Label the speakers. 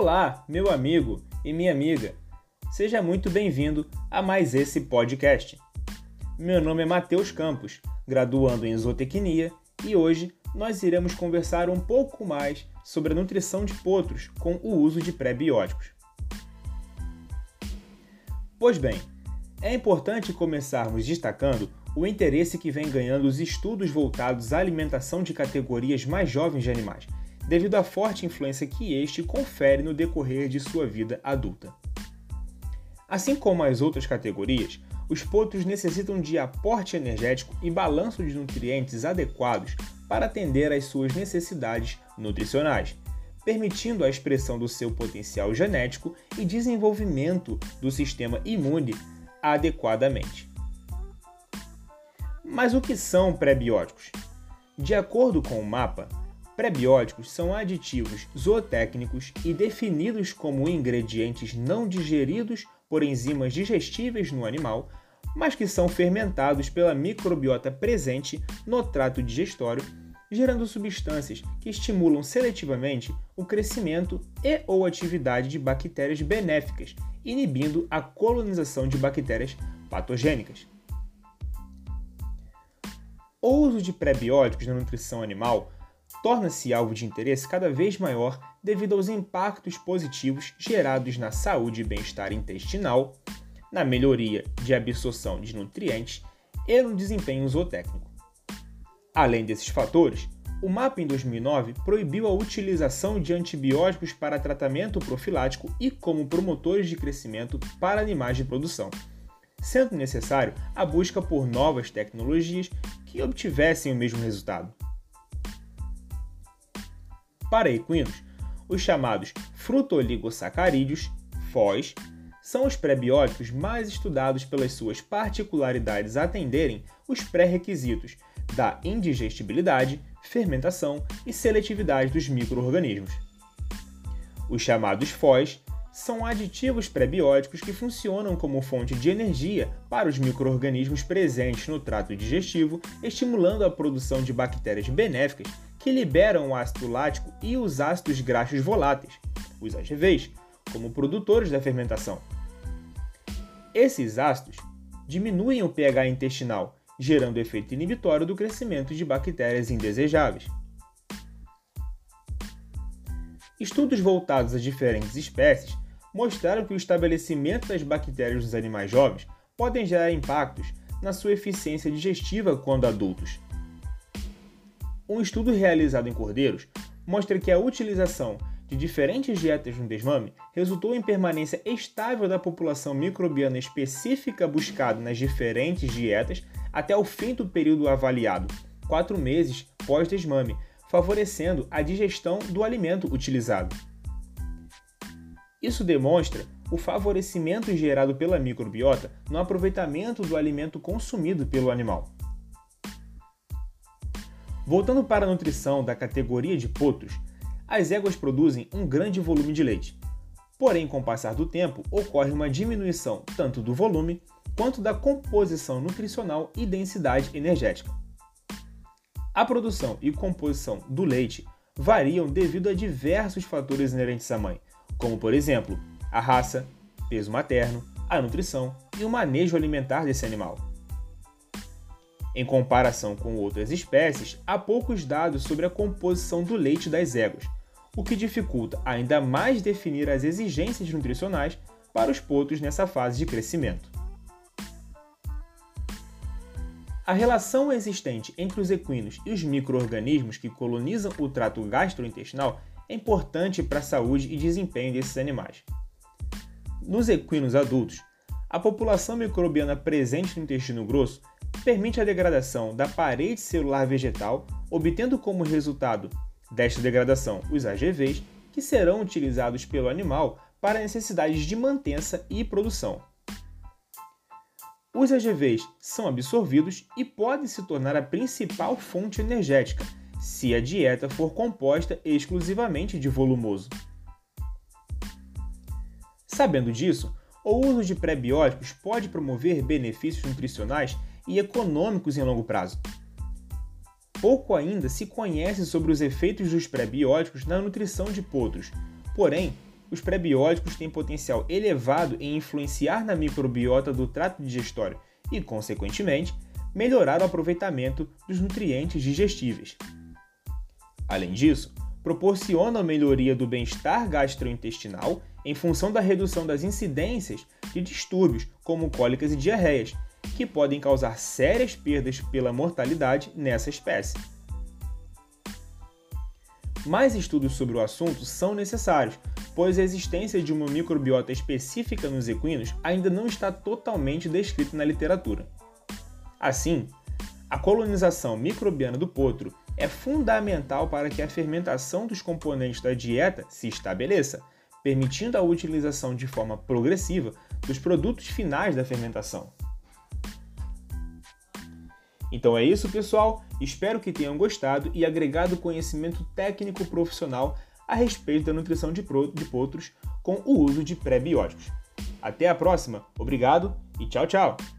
Speaker 1: Olá, meu amigo e minha amiga. Seja muito bem-vindo a mais esse podcast. Meu nome é Matheus Campos, graduando em zootecnia, e hoje nós iremos conversar um pouco mais sobre a nutrição de potros com o uso de pré-bióticos. Pois bem, é importante começarmos destacando o interesse que vem ganhando os estudos voltados à alimentação de categorias mais jovens de animais, devido à forte influência que este confere no decorrer de sua vida adulta. Assim como as outras categorias, os potros necessitam de aporte energético e balanço de nutrientes adequados para atender às suas necessidades nutricionais, permitindo a expressão do seu potencial genético e desenvolvimento do sistema imune adequadamente. Mas o que são pré-bióticos? De acordo com o mapa, Prebióticos são aditivos zootécnicos e definidos como ingredientes não digeridos por enzimas digestíveis no animal, mas que são fermentados pela microbiota presente no trato digestório, gerando substâncias que estimulam seletivamente o crescimento e ou atividade de bactérias benéficas, inibindo a colonização de bactérias patogênicas. O uso de prebióticos na nutrição animal torna-se alvo de interesse cada vez maior devido aos impactos positivos gerados na saúde e bem-estar intestinal, na melhoria de absorção de nutrientes e no desempenho zootécnico. Além desses fatores, o MAPA em 2009 proibiu a utilização de antibióticos para tratamento profilático e como promotores de crescimento para animais de produção, sendo necessário a busca por novas tecnologias que obtivessem o mesmo resultado. Para equinos, os chamados frutoligosacarídeos, FOS, são os prebióticos mais estudados pelas suas particularidades atenderem os pré-requisitos da indigestibilidade, fermentação e seletividade dos microorganismos. Os chamados FOS são aditivos prebióticos que funcionam como fonte de energia para os microorganismos presentes no trato digestivo, estimulando a produção de bactérias benéficas que liberam o ácido lático e os ácidos graxos voláteis, os AGVs, como produtores da fermentação. Esses ácidos diminuem o pH intestinal, gerando efeito inibitório do crescimento de bactérias indesejáveis. Estudos voltados a diferentes espécies mostraram que o estabelecimento das bactérias nos animais jovens podem gerar impactos na sua eficiência digestiva quando adultos. Um estudo realizado em cordeiros mostra que a utilização de diferentes dietas no desmame resultou em permanência estável da população microbiana específica buscada nas diferentes dietas até o fim do período avaliado, quatro meses pós-desmame, favorecendo a digestão do alimento utilizado. Isso demonstra o favorecimento gerado pela microbiota no aproveitamento do alimento consumido pelo animal. Voltando para a nutrição da categoria de potros, as éguas produzem um grande volume de leite. Porém, com o passar do tempo, ocorre uma diminuição tanto do volume quanto da composição nutricional e densidade energética. A produção e composição do leite variam devido a diversos fatores inerentes à mãe, como por exemplo, a raça, peso materno, a nutrição e o manejo alimentar desse animal. Em comparação com outras espécies, há poucos dados sobre a composição do leite das éguas, o que dificulta ainda mais definir as exigências nutricionais para os potros nessa fase de crescimento. A relação existente entre os equinos e os microorganismos que colonizam o trato gastrointestinal é importante para a saúde e desempenho desses animais. Nos equinos adultos, a população microbiana presente no intestino grosso permite a degradação da parede celular vegetal, obtendo como resultado desta degradação os AGVs, que serão utilizados pelo animal para necessidades de mantença e produção. Os AGVs são absorvidos e podem se tornar a principal fonte energética se a dieta for composta exclusivamente de volumoso. Sabendo disso, o uso de prebióticos pode promover benefícios nutricionais e econômicos em longo prazo. Pouco ainda se conhece sobre os efeitos dos prebióticos na nutrição de potros, porém, os prebióticos têm potencial elevado em influenciar na microbiota do trato digestório e, consequentemente, melhorar o aproveitamento dos nutrientes digestíveis. Além disso, proporcionam melhoria do bem-estar gastrointestinal em função da redução das incidências de distúrbios como cólicas e diarreias, que podem causar sérias perdas pela mortalidade nessa espécie. Mais estudos sobre o assunto são necessários, pois a existência de uma microbiota específica nos equinos ainda não está totalmente descrita na literatura. Assim, a colonização microbiana do potro é fundamental para que a fermentação dos componentes da dieta se estabeleça, permitindo a utilização de forma progressiva dos produtos finais da fermentação. Então é isso, pessoal. Espero que tenham gostado e agregado conhecimento técnico profissional a respeito da nutrição de potros com o uso de pré-bióticos. Até a próxima, obrigado e tchau, tchau!